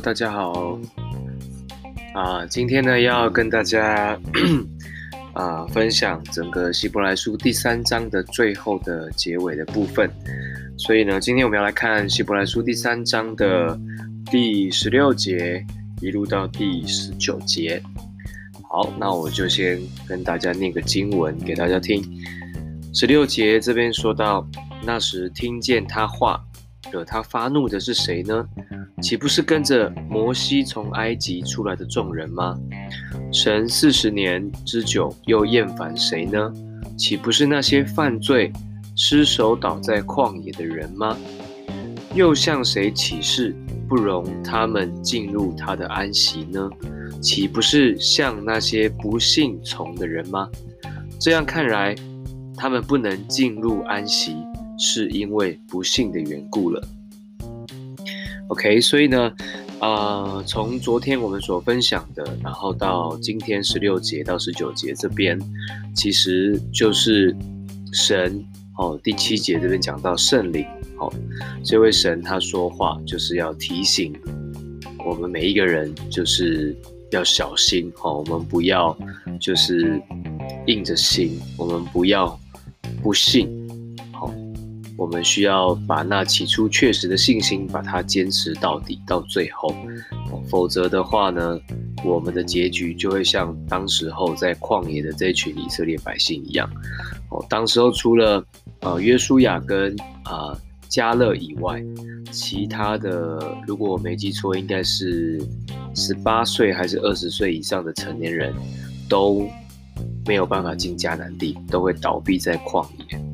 大家好。啊，今天呢要跟大家 啊分享整个希伯来书第三章的最后的结尾的部分。所以呢，今天我们要来看希伯来书第三章的第十六节一路到第十九节。好，那我就先跟大家念个经文给大家听。十六节这边说到，那时听见他话，惹他发怒的是谁呢？岂不是跟着摩西从埃及出来的众人吗？神四十年之久又厌烦谁呢？岂不是那些犯罪、失手倒在旷野的人吗？又向谁起誓，不容他们进入他的安息呢？岂不是向那些不信从的人吗？这样看来，他们不能进入安息，是因为不信的缘故了。OK，所以呢，呃，从昨天我们所分享的，然后到今天十六节到十九节这边，其实就是神哦。第七节这边讲到圣灵哦，这位神他说话就是要提醒我们每一个人，就是。要小心哦，我们不要就是硬着心，我们不要不信，我们需要把那起初确实的信心，把它坚持到底，到最后，否则的话呢，我们的结局就会像当时候在旷野的这群以色列百姓一样，哦，当时候除了呃约书亚跟啊。呃加勒以外，其他的，如果我没记错，应该是十八岁还是二十岁以上的成年人，都没有办法进迦南地，都会倒闭在旷野。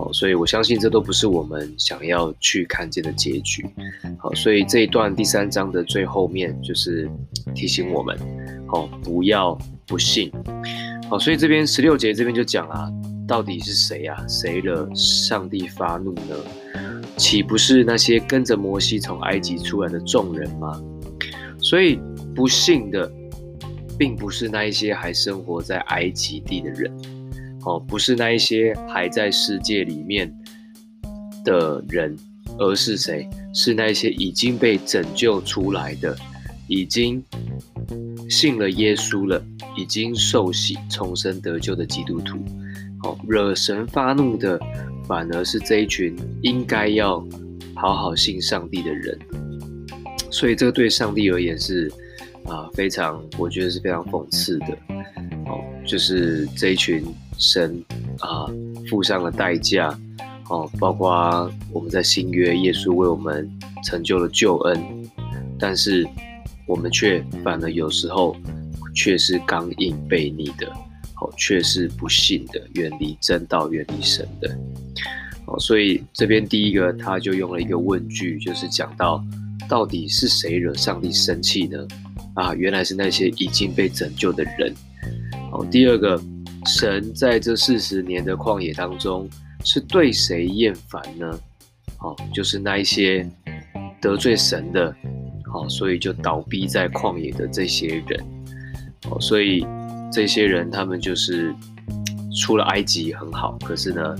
好，所以我相信这都不是我们想要去看见的结局。好，所以这一段第三章的最后面就是提醒我们，好，不要不信。好，所以这边十六节这边就讲啊。到底是谁啊？谁惹上帝发怒呢？岂不是那些跟着摩西从埃及出来的众人吗？所以不信的，并不是那一些还生活在埃及地的人，哦，不是那一些还在世界里面的人，而是谁？是那些已经被拯救出来的，已经信了耶稣了，已经受洗重生得救的基督徒。好，惹神发怒的，反而是这一群应该要好好信上帝的人。所以这个对上帝而言是啊，非常，我觉得是非常讽刺的。哦，就是这一群神啊付上了代价，哦，包括我们在新约，耶稣为我们成就了救恩，但是我们却反而有时候却是刚硬悖逆的。哦，却是不信的，远离真道，远离神的。哦，所以这边第一个他就用了一个问句，就是讲到到底是谁惹上帝生气呢？啊，原来是那些已经被拯救的人。哦，第二个，神在这四十年的旷野当中是对谁厌烦呢？哦，就是那一些得罪神的，好，所以就倒闭在旷野的这些人。哦，所以。这些人，他们就是出了埃及很好，可是呢，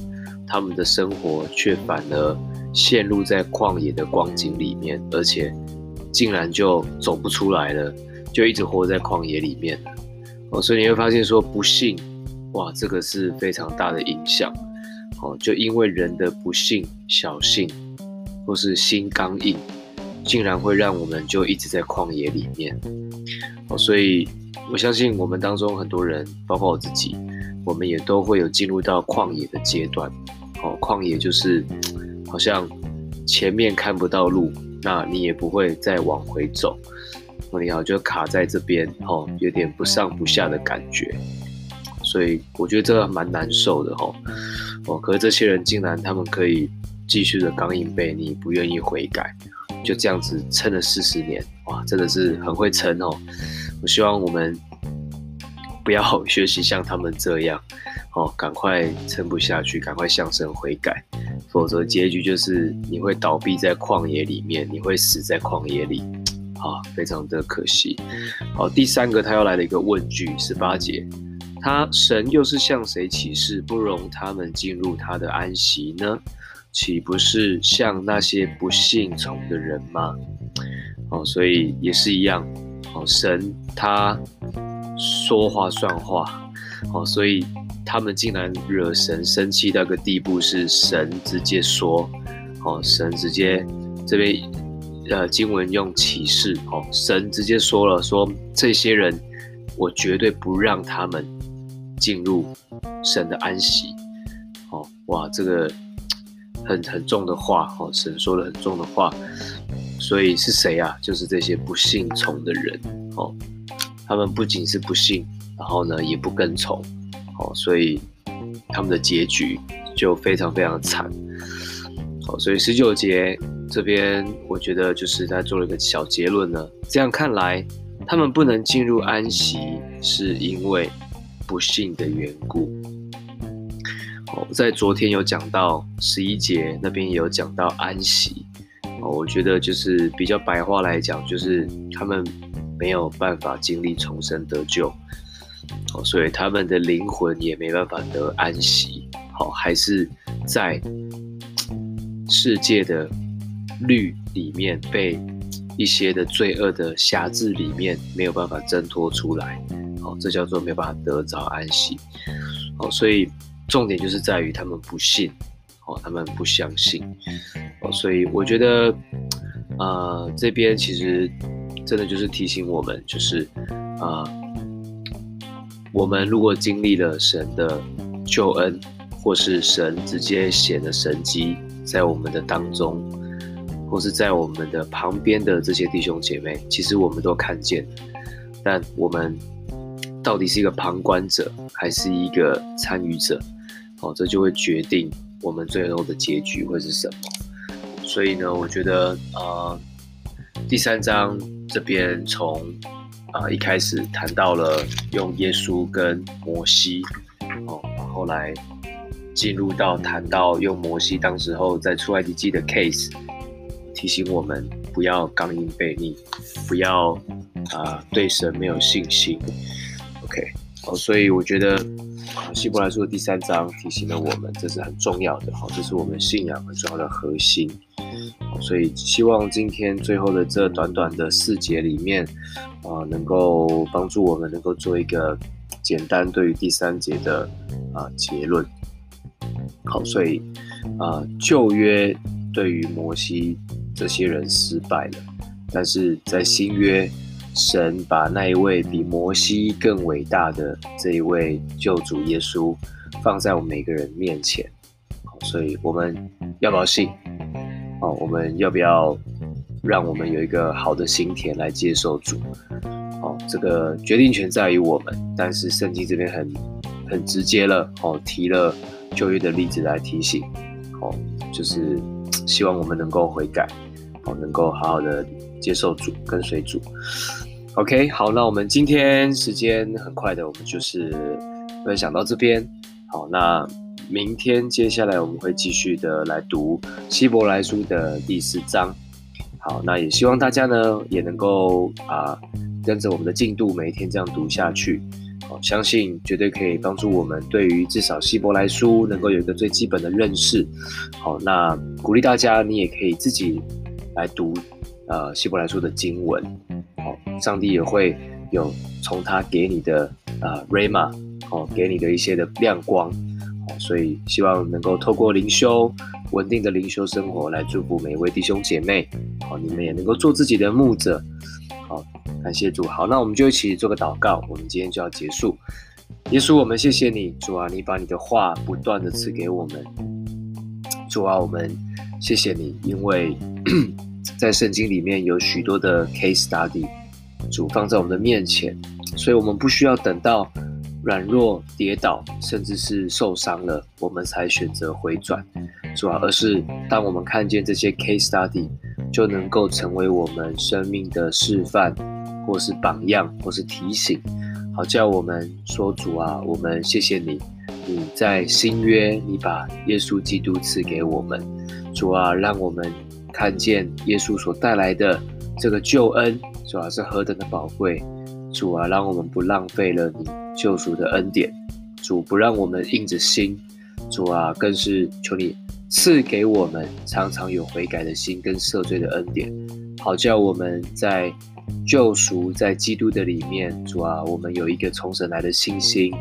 他们的生活却反而陷入在旷野的光景里面，而且竟然就走不出来了，就一直活在旷野里面。哦，所以你会发现说，不信，哇，这个是非常大的影响。哦，就因为人的不幸、小幸，或是心刚硬，竟然会让我们就一直在旷野里面。哦，所以。我相信我们当中很多人，包括我自己，我们也都会有进入到旷野的阶段。哦，旷野就是好像前面看不到路，那你也不会再往回走。你好，就卡在这边，哦，有点不上不下的感觉。所以我觉得这个蛮难受的，哦。哦，可是这些人竟然他们可以继续的刚硬背逆，不愿意悔改，就这样子撑了四十年，哇，真的是很会撑哦。我希望我们不要学习像他们这样，哦，赶快撑不下去，赶快向神悔改，否则结局就是你会倒闭在旷野里面，你会死在旷野里，啊，非常的可惜。好，第三个他要来的一个问句，十八节，他神又是向谁起誓，不容他们进入他的安息呢？岂不是向那些不信从的人吗？哦，所以也是一样，哦，神他说话算话，哦，所以他们竟然惹神生气到个地步，是神直接说，哦，神直接这边呃经文用启示，哦，神直接说了，说这些人我绝对不让他们进入神的安息，哦，哇，这个。很很重的话，哦，神说了很重的话，所以是谁啊？就是这些不信从的人，哦，他们不仅是不信，然后呢也不跟从，哦，所以他们的结局就非常非常惨，哦，所以十九节这边我觉得就是他做了一个小结论呢，这样看来，他们不能进入安息，是因为不信的缘故。哦，在昨天有讲到十一节那边也有讲到安息，哦，我觉得就是比较白话来讲，就是他们没有办法经历重生得救，哦，所以他们的灵魂也没办法得安息，好，还是在世界的律里面被一些的罪恶的辖制里面没有办法挣脱出来，哦，这叫做没有办法得着安息，哦，所以。重点就是在于他们不信，哦，他们不相信，哦，所以我觉得，呃，这边其实真的就是提醒我们，就是啊、呃，我们如果经历了神的救恩，或是神直接显的神迹在我们的当中，或是在我们的旁边的这些弟兄姐妹，其实我们都看见，但我们到底是一个旁观者，还是一个参与者？哦，这就会决定我们最后的结局会是什么。所以呢，我觉得呃，第三章这边从啊、一开始谈到了用耶稣跟摩西，哦，后来进入到谈到用摩西当时候在出埃及记的 case，提醒我们不要刚硬背逆，不要啊、对神没有信心。OK，哦，所以我觉得。希伯来书的第三章提醒了我们，这是很重要的，好，这是我们信仰很重要的核心。所以希望今天最后的这短短的四节里面，啊，能够帮助我们能够做一个简单对于第三节的啊结论。好，所以啊，旧约对于摩西这些人失败了，但是在新约。神把那一位比摩西更伟大的这一位救主耶稣放在我们每个人面前，所以我们要不要信？哦，我们要不要让我们有一个好的心田来接受主？哦，这个决定权在于我们，但是圣经这边很很直接了，哦，提了旧约的例子来提醒，哦，就是希望我们能够悔改，哦，能够好好的接受主，跟随主。OK，好，那我们今天时间很快的，我们就是分享到这边。好，那明天接下来我们会继续的来读希伯来书的第四章。好，那也希望大家呢也能够啊跟着我们的进度，每一天这样读下去。好，相信绝对可以帮助我们对于至少希伯来书能够有一个最基本的认识。好，那鼓励大家，你也可以自己来读呃希伯来书的经文。上帝也会有从他给你的呃 Rhema 哦，给你的一些的亮光哦，所以希望能够透过灵修稳定的灵修生活来祝福每一位弟兄姐妹哦，你们也能够做自己的牧者好，感谢主。好，那我们就一起做个祷告，我们今天就要结束。耶稣，我们谢谢你，主啊，你把你的话不断的赐给我们，主啊，我们谢谢你，因为 在圣经里面有许多的 case study。主放在我们的面前，所以我们不需要等到软弱、跌倒，甚至是受伤了，我们才选择回转，主啊，而是当我们看见这些 case study，就能够成为我们生命的示范，或是榜样，或是提醒，好叫我们说：主啊，我们谢谢你，你在新约，你把耶稣基督赐给我们，主啊，让我们看见耶稣所带来的这个救恩。主啊，是何等的宝贵！主啊，让我们不浪费了你救赎的恩典。主不让我们硬着心，主啊，更是求你赐给我们常常有悔改的心跟赦罪的恩典。好叫我们在救赎在基督的里面，主啊，我们有一个从神来的信心，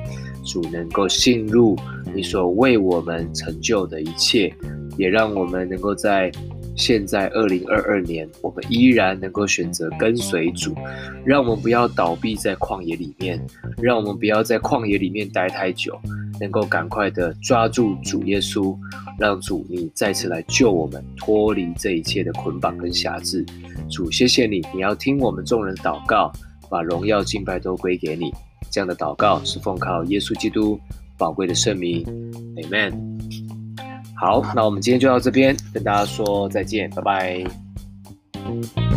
主能够信入你所为我们成就的一切，也让我们能够在。现在二零二二年，我们依然能够选择跟随主，让我们不要倒闭在旷野里面，让我们不要在旷野里面待太久，能够赶快的抓住主耶稣，让主你再次来救我们，脱离这一切的捆绑跟辖制。主，谢谢你，你要听我们众人祷告，把荣耀敬拜都归给你。这样的祷告是奉靠耶稣基督宝贵的圣名，Amen。好，那我们今天就到这边，跟大家说再见，拜拜。